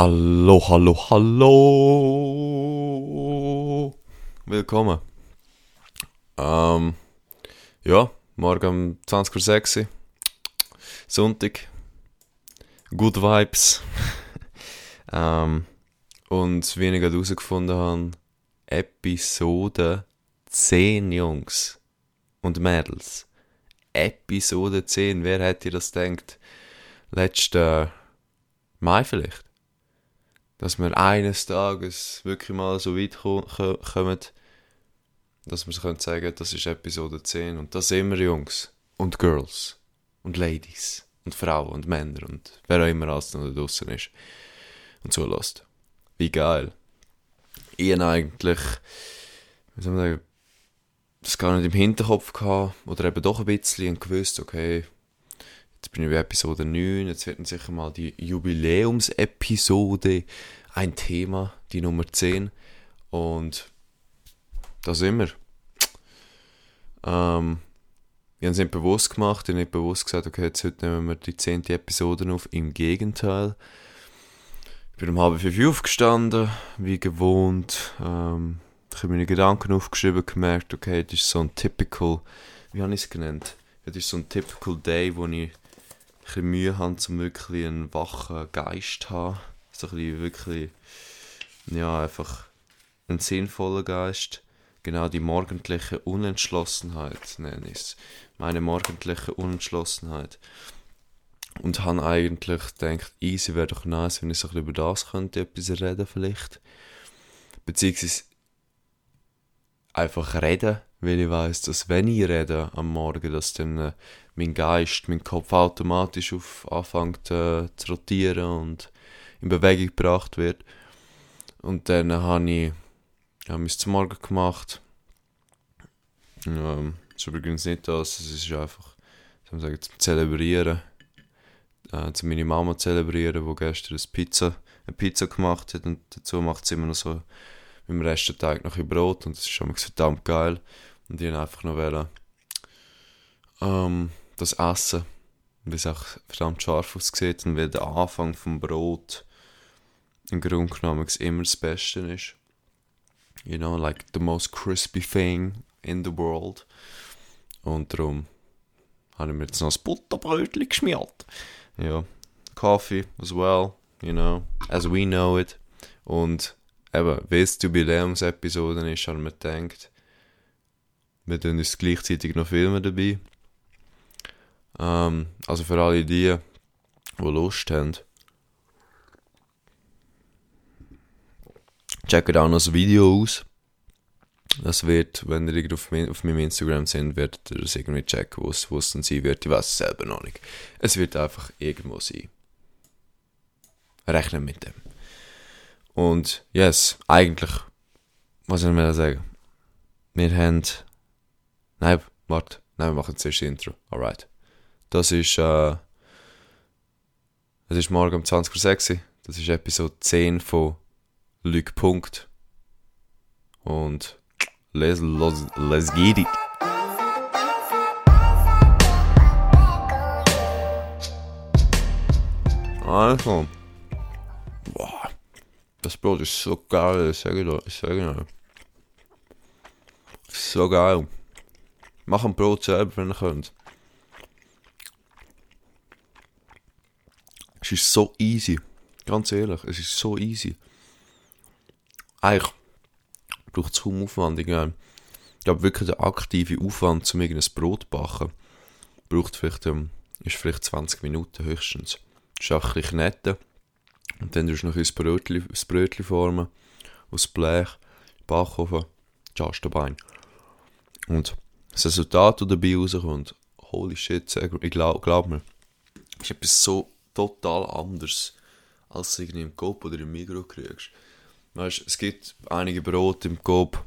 Hallo, hallo, hallo. Willkommen. Ähm, ja, morgen um 20.06 Uhr. Sonntag. Good Vibes. ähm, und wie ich gerade herausgefunden habe, Episode 10, Jungs und Mädels. Episode 10, wer hätte das gedacht? Letzten Mai vielleicht? Dass wir eines Tages wirklich mal so weit kommen, dass wir sagen können, das ist Episode 10 und das sind wir Jungs und Girls und Ladies und Frauen und Männer und wer auch immer alles noch draußen ist und zulässt. Wie geil. Ich eigentlich, wie soll man sagen, das gar nicht im Hinterkopf gehabt oder eben doch ein bisschen und gewusst, okay, Jetzt bin ich bei Episode 9. Jetzt wird sicher mal die Jubiläumsepisode ein Thema, die Nummer 10. Und da sind wir. Ähm, wir haben es nicht bewusst gemacht. Ich habe nicht bewusst gesagt, okay, jetzt heute nehmen wir die 10. Episode auf. Im Gegenteil. Ich bin um halb fünf aufgestanden, wie gewohnt. Ähm, ich habe meine Gedanken aufgeschrieben, gemerkt, okay, das ist so ein typical, wie habe ich es genannt? Das ist so ein typical Day, wo ich bisschen Mühe habe, um wirklich einen wachen Geist zu haben. So ein bisschen wirklich, ja, einfach einen sinnvollen Geist. Genau die morgendliche Unentschlossenheit nenne ich es. Meine morgendliche Unentschlossenheit. Und habe eigentlich gedacht, easy wäre doch nice, wenn ich so ein bisschen über das könnte, etwas reden vielleicht. Beziehungsweise einfach reden, weil ich weiß, dass wenn ich rede am Morgen, dass dann äh, mein Geist, mein Kopf automatisch auf anfängt äh, zu rotieren und in Bewegung gebracht wird. Und dann habe ich ja, mein zum Morgen gemacht. Ähm, das ist übrigens nicht das, es ist einfach, zum Zelebrieren. Äh, zu meiner Mama zelebrieren, die gestern eine Pizza, eine Pizza gemacht hat und dazu macht sie immer noch so mit dem Rest der Tag noch ein Brot und das ist schon verdammt geil. Und ich wollte einfach noch wollen, ähm, das Essen, wie es auch verdammt scharf aussieht und wie der Anfang vom Brot im Grunde genommen immer das Beste ist. You know, like the most crispy thing in the world. Und darum habe ich mir jetzt noch ein Butterbrötchen geschmiert. Ja, Coffee as well, you know, as we know it. Und eben, wie es die Jubiläumsepisode ist, haben wir gedacht, wir tun uns gleichzeitig noch Filme dabei. Ähm, also für alle die, die Lust haben, checkt auch noch das Video aus. Das wird, wenn ihr auf, auf meinem Instagram sind, werdet ihr das irgendwie checken, wo es dann sein wird. Ich weiß es selber noch nicht. Es wird einfach irgendwo sein. Rechnen mit dem. Und yes, eigentlich, was soll ich mir sagen? Wir haben. Nein, warte. Nein, wir machen zuerst das Intro. Alright. Das ist, äh, es ist morgen um 20.06 Uhr. Das ist Episode 10 von Luc Punkt. Und let's, let's, let's get it. Also. Boah. Das Brot ist so geil, ich sage dir. Ich sage dir. So geil. Mach ein Brot selber, wenn ihr könnt. Es ist so easy. Ganz ehrlich, es ist so easy. Eigentlich braucht es kaum Aufwand. Ich glaube wirklich der aktive Aufwand, um irgendein Brot zu backen, braucht vielleicht, ähm, ist vielleicht 20 Minuten höchstens. Das ist auch ein kneten. Und dann tust du noch ein Brötchen, das Brötchen formen, aus Blech, Backofen, Chastenbein. Und das Resultat, das dabei rauskommt, holy shit, ich glaube glaub mir, ist etwas so total anders, als du irgendwie im Coop oder im Migros kriegst. Weißt, es gibt einige Brote im Coop,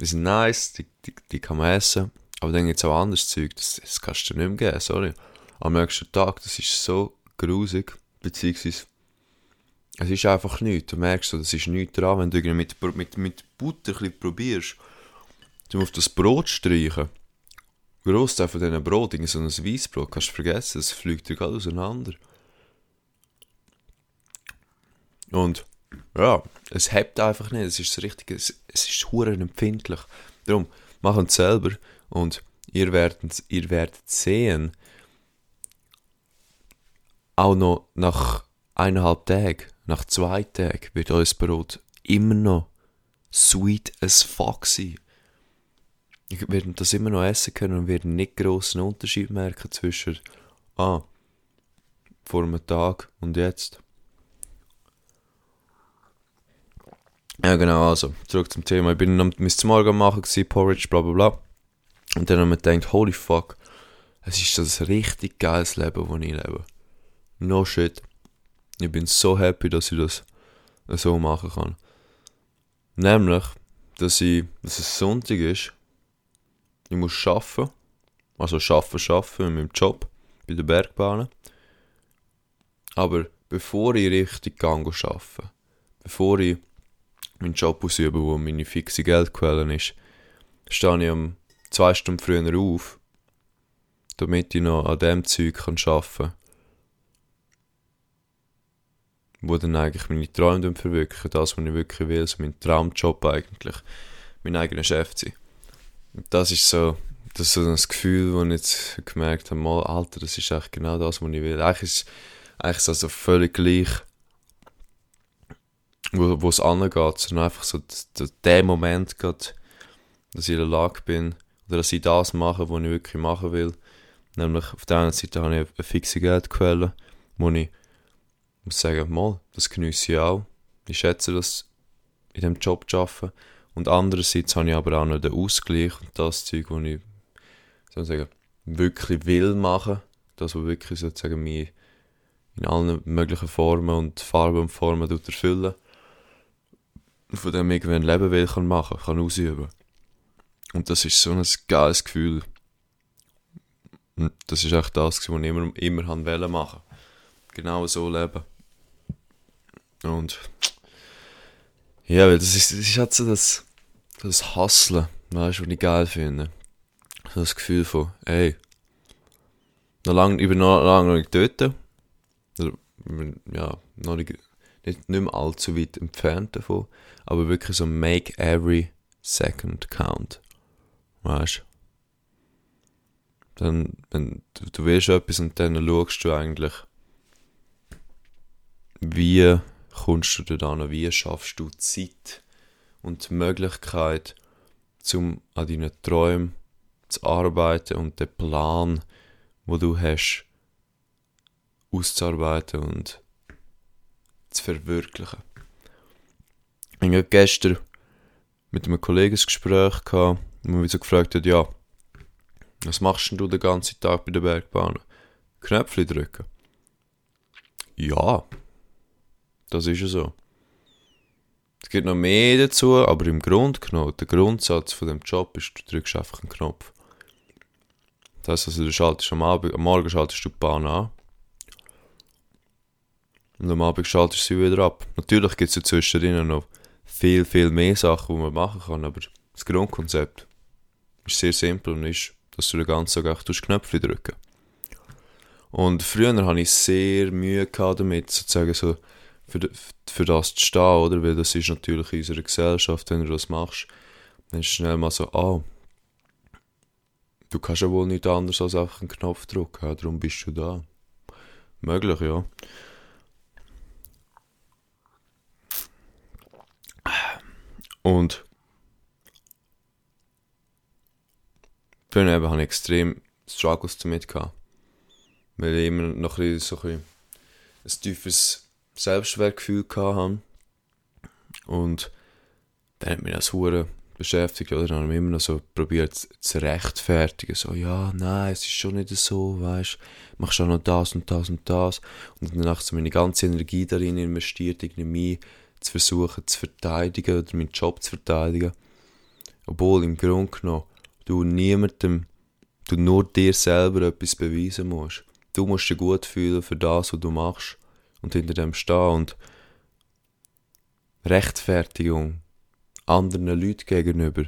die sind nice, die, die, die kann man essen, aber dann gibt es auch anderes Zeug, das, das kannst du nicht mehr geben, sorry. Am nächsten Tag, das ist so grusig, beziehungsweise es ist einfach nichts. Du merkst so, das ist nichts dran, wenn du mit, mit, mit Butter ein probierst, du auf das Brot streichen. Großteil von diesen Brot, so ein Weissbrot, kannst du vergessen, das fliegt dir gerade auseinander. Und ja, es hebt einfach nicht. Es ist richtig, es, es ist huren empfindlich. Darum, machen es selber und ihr werdet, ihr werdet sehen, auch noch nach eineinhalb Tagen, nach zwei Tagen, wird euer Brot immer noch sweet as fuck sein. Ich werde das immer noch essen können und werde nicht grossen Unterschied merken zwischen, ah, vor einem Tag und jetzt. Ja, genau, also, zurück zum Thema. Ich bin am Morgen machen, gewesen, Porridge, bla bla bla. Und dann habe ich mir gedacht, holy fuck, es ist das richtig geiles Leben, das ich lebe. No shit. Ich bin so happy, dass ich das so machen kann. Nämlich, dass, ich, dass es Sonntag ist. Ich muss arbeiten. Also arbeiten, arbeiten in meinem Job bei der Bergbahn. Aber bevor ich richtig gehe arbeiten, bevor ich meinen Job ausübe, wo meine fixe Geldquelle ist, stehe ich um zwei Stunden früher auf, damit ich noch an dem Zeug arbeiten kann, wo dann eigentlich meine Träume verwirklichen, das, was ich wirklich will, so mein Traumjob eigentlich, mein eigener Chef zu sein. Und das ist so, das ist so das Gefühl, wo ich jetzt gemerkt habe, mal, Alter, das ist eigentlich genau das, was ich will. Eigentlich ist, eigentlich ist es also völlig gleich, wo, wo es angeht, sondern einfach so der, Moment geht, dass ich in der Lage bin, oder dass ich das mache, was ich wirklich machen will. Nämlich auf der einen Seite habe ich eine fixe Geldquelle, wo ich muss sagen, mal, das genieße ich auch. Ich schätze das, in diesem Job zu arbeiten. Und andererseits habe ich aber auch noch den Ausgleich und das Zeug, das ich sozusagen wirklich will machen. Das, was wirklich sozusagen mich in allen möglichen Formen und Farben und Formen erfüllen. Von dem irgendwie ein Leben will kann machen, kann ausüben. Und das ist so ein geiles Gefühl. Und das ist echt das, was ich immer, immer machen wollte. Genau so leben. Und ja, weil das ist, das ist halt so das, das Hustlen, weißt du, was ich geil finde. So das Gefühl von, ey, noch lang, ich bin noch lange noch nicht dort. ja, noch nicht, nicht, nicht mehr allzu weit entfernt davon. Aber wirklich so make every second count. Weißt du? Dann, wenn du, du willst etwas und dann schaust du eigentlich, wie kommst du da an? Wie schaffst du Zeit und die Möglichkeit, um an deinen Träumen zu arbeiten und den Plan, wo du hast, auszuarbeiten und zu verwirklichen. Ich hatte gestern mit einem Kollegen ein Gespräch gehabt, wo mich so gefragt hat, ja, was machst denn du den ganzen Tag bei der Bergbahn? Knöpfe drücken. Ja, das ist ja so. Es gibt noch mehr dazu, aber im Grunde genommen, der Grundsatz von dem Job ist, du drückst einfach einen Knopf. Das heisst also, du schaltest am, Abend, am Morgen schaltest du die Bahn an. Und am Abend schaltest du sie wieder ab. Natürlich gibt es dazwischen noch viel, viel mehr Sachen, die man machen kann, aber das Grundkonzept ist sehr simpel und ist, dass du den ganzen Tag einfach Knöpfe drücken Und früher hatte ich sehr Mühe damit, sozusagen so für, für das zu stehen, oder? Weil das ist natürlich in unserer Gesellschaft, wenn du das machst, dann ist schnell mal so, ah, du kannst ja wohl nicht anders als einfach einen Knopf drücken, darum bist du da. Möglich, ja. Und früher eben habe ich extrem Struggles damit gehabt. Weil ich immer noch ein so ein, ein tiefes Selbstwertgefühl hatte. Und dann hat mich das Hure beschäftigt, oder? Dann haben wir immer noch so probiert zu rechtfertigen. So, ja, nein, es ist schon nicht so, weißt du, machst auch noch das und das und das. Und danach so meine ganze Energie darin investiert, irgendwie mich zu versuchen zu verteidigen oder meinen Job zu verteidigen. Obwohl im Grunde genommen du niemandem, du nur dir selber etwas beweisen musst. Du musst dich gut fühlen für das, was du machst und hinter dem stehen und Rechtfertigung anderen Leuten gegenüber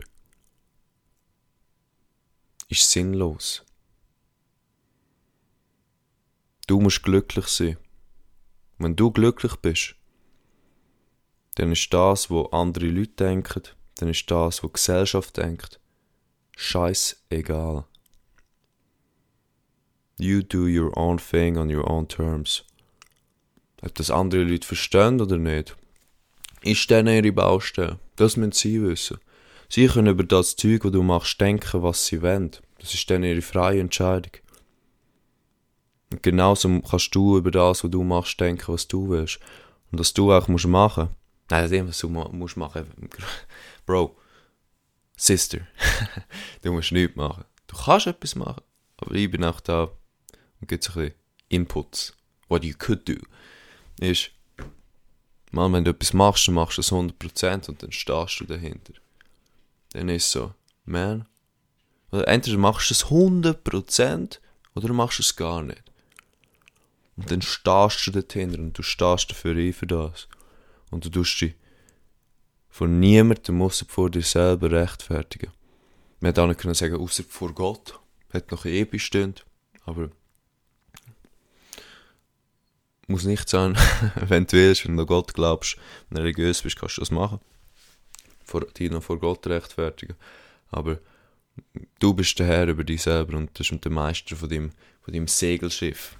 ist sinnlos. Du musst glücklich sein. Wenn du glücklich bist, dann ist das, was andere Leute denken, dann ist das, was die Gesellschaft denkt, scheißegal. You do your own thing on your own terms. Ob das andere Leute verstehen oder nicht, ist dann ihre Baustelle. Das müssen sie wissen. Sie können über das Zeug, das du machst, denken, was sie wollen. Das ist dann ihre freie Entscheidung. Und genauso kannst du über das, was du machst, denken, was du willst. Und was du auch musst machen. Nein, das was du musst machen. Bro, Sister, du musst nichts machen. Du kannst etwas machen, aber ich bin auch da und gibt so ein bisschen Inputs. What you could do. Ist, mal, wenn du etwas machst, dann machst du es 100% und dann stehst du dahinter. Dann ist so, man, oder entweder machst du es 100% oder du machst es gar nicht. Und dann stehst du dahinter und du stehst dafür ein für das. Und du tust dich von niemandem außer vor dir selber rechtfertigen. Man hätte auch nicht sagen, außer vor Gott. Hat noch eh bestimmt. Aber muss nicht sein, wenn du willst, wenn du an Gott glaubst, wenn du religiös bist, kannst du das machen. Vor, dich noch vor Gott rechtfertigen. Aber du bist der Herr über dich selber und du bist der Meister von deinem, von deinem Segelschiff.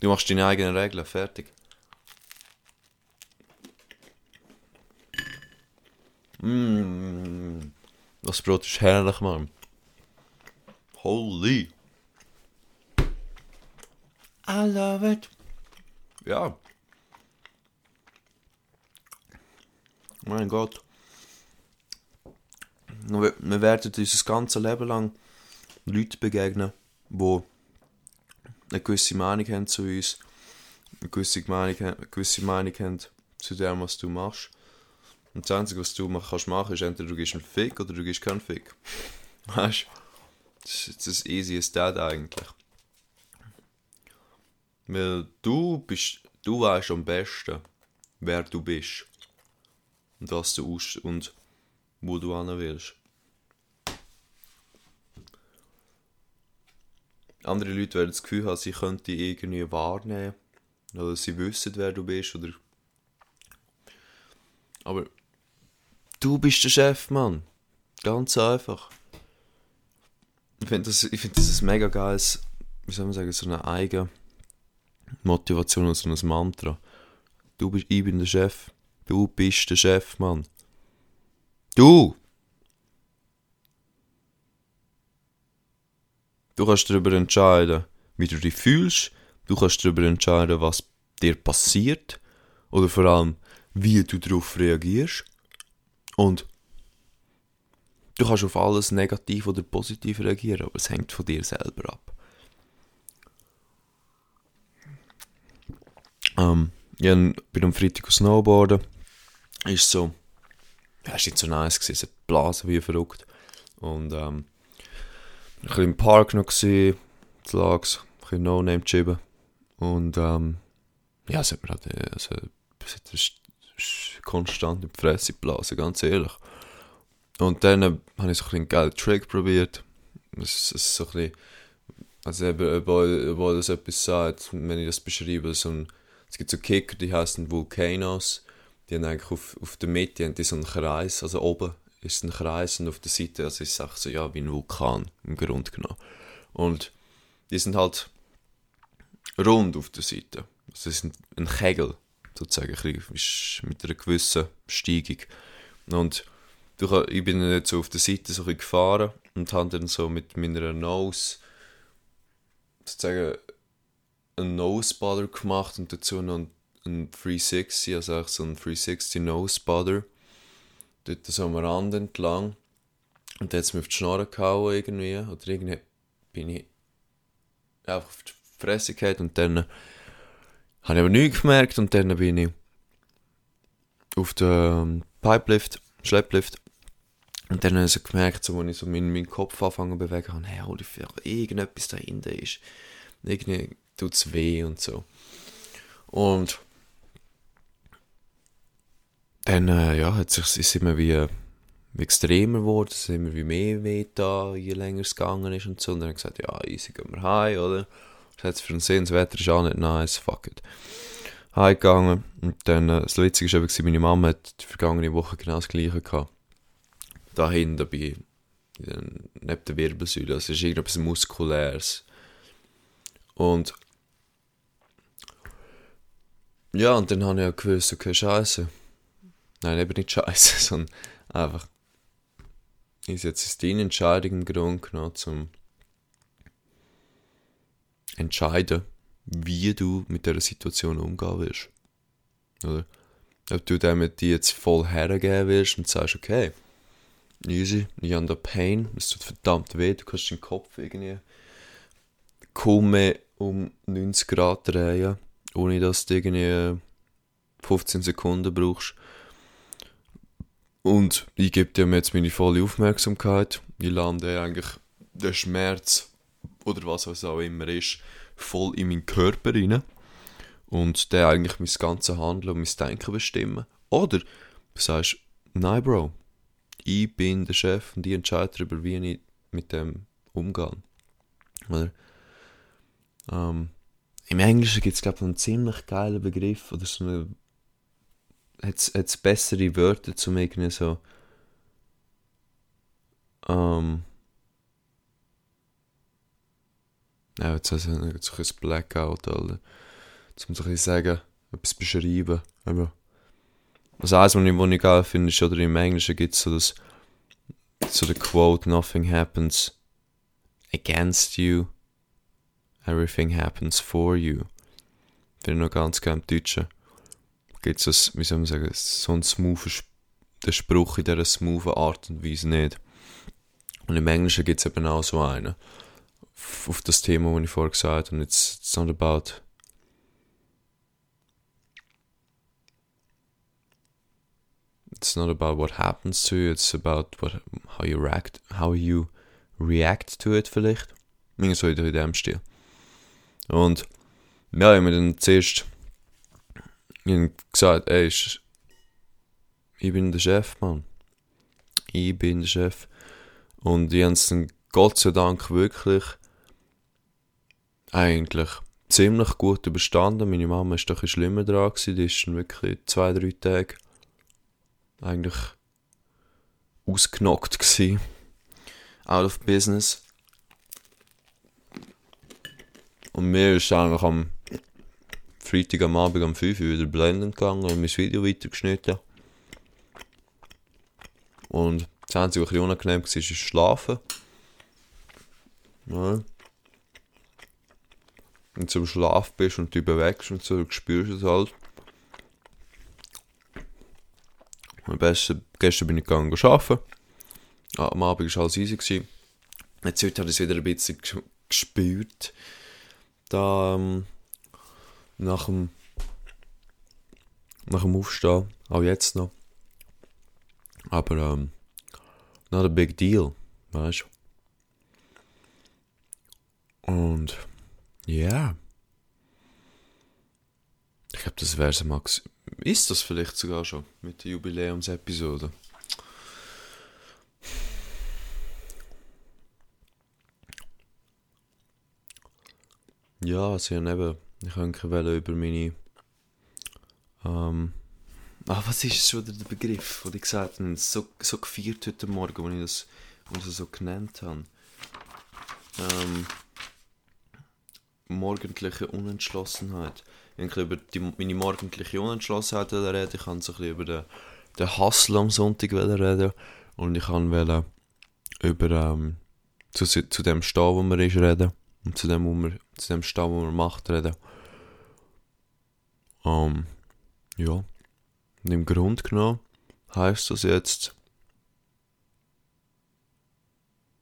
Du machst deine eigenen Regeln, fertig. Mmh, das Brot ist herrlich, Mann. Holy. I love it. Ja. Mein Gott. Wir, werden unser ganzes Leben lang Leute begegnen, die eine gewisse Meinung haben zu uns, eine gewisse Meinung, eine gewisse Meinung haben zu dem, was du machst. Und das Einzige, was du kannst machen, ist entweder du gehst einen Fick oder du gehst keinen Fick. Weißt du? Das ist das easy as that eigentlich. Weil du bist, du weißt am besten, wer du bist. Und was du aus und wo du hin willst. Andere Leute werden das Gefühl haben, sie könnten dich irgendwie wahrnehmen. Oder sie wissen, wer du bist. Oder Aber du bist der Chef, Mann. Ganz einfach. Ich finde das, find das ein mega geiles, wie soll man sagen, so eine eigene Motivation und so ein Mantra. Du bist, ich bin der Chef. Du bist der Chef, Mann. Du! Du kannst darüber entscheiden, wie du dich fühlst. Du kannst darüber entscheiden, was dir passiert. Oder vor allem, wie du darauf reagierst. Und du kannst auf alles negativ oder positiv reagieren, aber es hängt von dir selber ab. Ähm, ich bin am Freitag Snowboarden. Ist so, ja, ist nicht so nice gewesen, es hat Blasen wie verrückt. Und ähm, ein bisschen im Park noch gesehen, Lags, ein bisschen No-Name chippen. Und ähm, ja, es hat mir halt, also, es hat konstant in die Fresse geblasen, ganz ehrlich. Und dann äh, habe ich so ein einen geilen Trick probiert. Es ist so ein bisschen, also eben, obwohl, das etwas sagt, wenn ich das beschreibe, so ein es gibt so Kicker, die heißen Volcanoes. Die haben eigentlich auf, auf der Mitte die so einen Kreis, also oben ist ein Kreis und auf der Seite also ist es so, ja, wie ein Vulkan im Grunde genommen. Und die sind halt rund auf der Seite. Also es ist ein, Kegel, sozusagen, mit einer gewissen Steigung. Und ich bin dann so auf der Seite so gefahren und habe dann so mit meiner Nose sozusagen einen Nosebudder gemacht und dazu noch einen, 360, also eigentlich so einen 360 Nosebudder. Dort so am Rand entlang. Und dann hat es mir auf die Schnorre gehauen irgendwie. Oder irgendwie bin ich einfach auf die Fresse gehabt und dann habe ich aber nichts gemerkt und dann bin ich auf den Pipelift, Schlepplift und dann habe ich so gemerkt, so, als ich so meinen, meinen Kopf anfangen zu bewegen habe, hey, holy fuck, irgendetwas da hinten ist. Irgendwie tut es weh und so. Und dann äh, ja, hat sich, ist immer wie, wie extremer geworden, es ist immer wie mehr weh da, je länger es gegangen ist und so. Und dann habe ich gesagt, ja, easy, gehen wir heim, oder? Das für den Sinn, das Wetter ist auch nicht nice, fuck it. heimgegangen und dann, äh, das Witzige war eben, meine Mama hat die vergangene Woche genau das gleiche gehabt. Da hinten bei, neben der Wirbelsäule, also es ist irgendetwas Muskuläres. Und ja, und dann habe ich auch gewusst, okay, scheiße. Nein, eben nicht scheiße, sondern einfach, ist jetzt deine Entscheidung im Grunde genommen, zum entscheiden, wie du mit dieser Situation umgehen willst. Oder? Ob du damit die jetzt voll hergeben willst und sagst, okay, easy, ich habe da Pain, es tut verdammt weh, du kannst den Kopf irgendwie kaum mehr um 90 Grad drehen, ohne dass du irgendwie 15 Sekunden brauchst. Und ich gebe dir jetzt meine volle Aufmerksamkeit. Ich lande eigentlich den Schmerz oder was auch immer ist, voll in meinen Körper rein. Und der eigentlich mein ganzes Handeln und mein Denken bestimmen. Oder du sagst, nein, Bro, ich bin der Chef und ich entscheide darüber, wie ich mit dem umgehe. Oder? Ähm, Im Englischen gibt es, glaube ich, einen ziemlich geilen Begriff oder so eine. Hat es bessere Wörter zum irgendwie so. Ähm, ja, jetzt ich so ein Blackout, Alter. Jetzt muss ich ein sagen, etwas beschreiben. Aber also eins, was ich, was geil finde, ist, oder im Englischen gibt es so das, so der Quote, nothing happens against you, everything happens for you. Finde ich noch ganz gerne im Deutschen. Gibt es, wie soll man sagen, so einen smoothen den Spruch in dieser smoothen Art und Weise nicht. Und im Englischen gibt es eben auch so einen. Auf das Thema, das ich vorher gesagt habe. It's, it's not about it's not about what happens to you, it's about what, how you react, how you react to it vielleicht. Irgendwie so in dem Stil. Und ja, ich habe mir dann zuerst gesagt, ey, ich bin der Chef, Mann. Ich bin der Chef. Und ich habe es dann Gott sei Dank wirklich eigentlich ziemlich gut überstanden. Meine Mama ist doch schlimmer dran gewesen. Die ist wirklich zwei, drei Tage eigentlich ausgenockt gsi. Out of business. Und mir ist eigentlich am Freitag am Abend um 5 Uhr wieder blenden gegangen und mein Video weitergeschnitten. Und das Einzige, was ein unangenehm war, ist Schlafen. Ja. Wenn du zum Schlaf bist und dich bewegst und so, spürst du es halt. Am besten, gestern bin ich gegangen arbeiten. Ah, am Abend war alles easy. Gewesen. Jetzt heute habe ich es wieder ein bisschen gespürt. Da, ähm, nach dem, nach dem Aufstehen, auch jetzt noch. Aber, ähm, not a big deal, weißt du? Und, ja. Ich glaube, das wäre es, Max. Ist das vielleicht sogar schon mit der Jubiläumsepisode? Ja, also ja, eben, ich wollte über meine. Ähm, ah, was ist schon der Begriff, den ich gesagt habe? So, so gefeiert heute Morgen, als ich als ich das so genannt habe. Ähm, morgendliche Unentschlossenheit ich über die, meine morgendliche Unentschlossenheit reden. Ich kann so ein über den, den Hustle am Sonntag reden. Und ich wollen über ähm, zu, zu dem Stau, wo man ist, reden. Und zu dem, wo man, zu dem Stau, wo man macht, reden. Ähm, ja. Und im Grunde genommen heisst das jetzt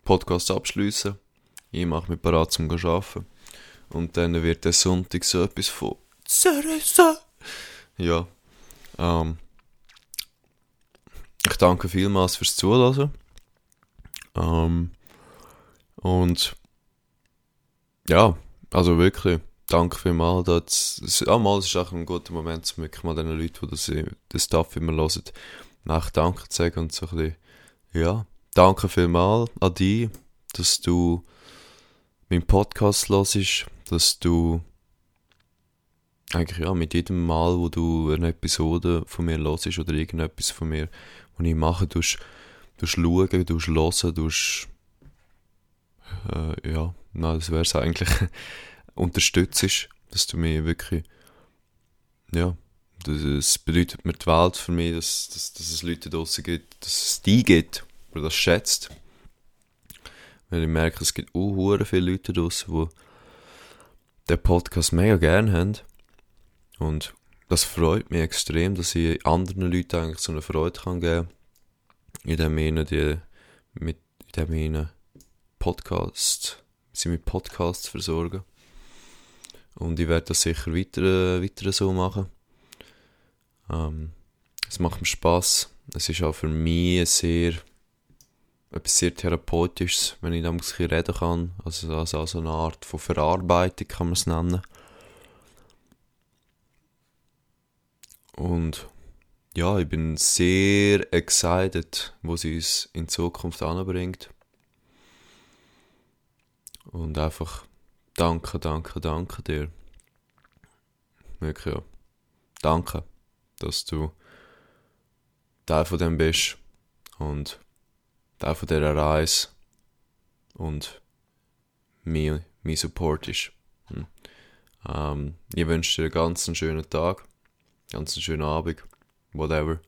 Podcast abschließen. Ich mache mich bereit zum Arbeiten. Und dann wird der Sonntag so etwas von Cereza. Ja. Ähm, ich danke vielmals fürs Zuhören. Ähm, und ja, also wirklich, danke vielmals. Das, ja, mal ist auch ein guter Moment, um wirklich mal den Leuten, die das, das Stuff immer hören, nach Danke zu sagen und so ein bisschen, ja, danke vielmals an dich, dass du meinen Podcast hörst, dass du eigentlich ja, mit jedem Mal, wo du eine Episode von mir hörst oder irgendetwas von mir, was ich mache, du schauen, du hören, du äh, ja, na, das wäre es eigentlich, unterstützt, dass du mich wirklich, ja, das bedeutet mir die Welt für mich, dass, dass, dass es Leute draußen gibt, dass es die gibt, die das schätzt. Weil ich merke, es gibt auch viele Leute draußen, die den Podcast mega gerne haben. Und das freut mich extrem, dass ich anderen Leuten eigentlich so eine Freude kann geben in dem ihnen die mit in dem ihnen sie mit Podcasts versorgen und ich werde das sicher weiter, weiter so machen. Ähm, es macht mir Spaß es ist auch für mich sehr etwas sehr Therapeutisches, wenn ich da ein bisschen reden kann. Also, also, also eine Art von Verarbeitung kann man es nennen. Und ja, ich bin sehr excited, wo sie uns in Zukunft anbringt. Und einfach danke, danke, danke dir. Wirklich, ja. Danke, dass du Teil von dem bist. Und Teil von dieser Reise und mein, mein Support ist. Hm. Ähm, ich wünsche dir einen ganz schönen Tag, ganz schönen Abend, whatever.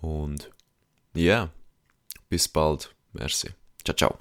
Und ja, yeah, bis bald. Merci. Ciao, ciao.